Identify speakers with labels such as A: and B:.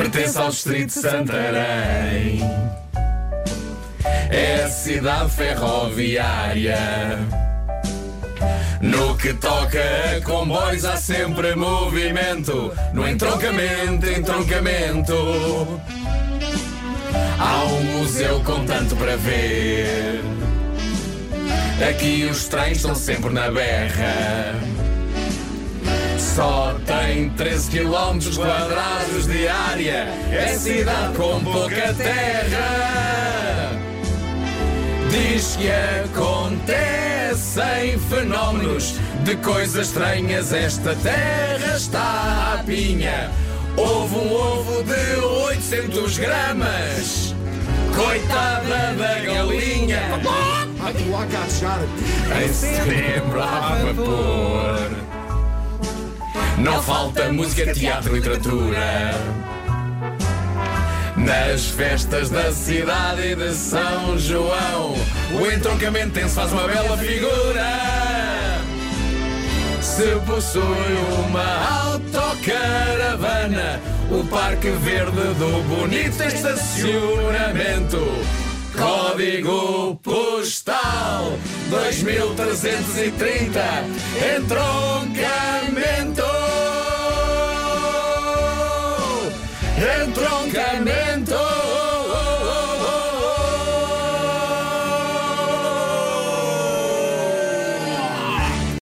A: pertence ao distrito de Santarém. É a cidade ferroviária. No que toca a comboios há sempre movimento. No entroncamento, entroncamento. Há um museu com tanto para ver. Aqui os trens estão sempre na berra. Só tem 13 km quadrados de área. É cidade com pouca terra. Diz que acontecem fenómenos de coisas estranhas. Esta terra está à pinha. Houve um ovo de 800 gramas. Coitada da galinha. Em setembro a vapor. Não falta música, teatro literatura. Nas festas da cidade de São João, o entroncamentense faz uma bela figura. Se possui uma autocaravana, o Parque Verde do bonito estacionamento. Código postal 2330 Entroncamento Entroncamento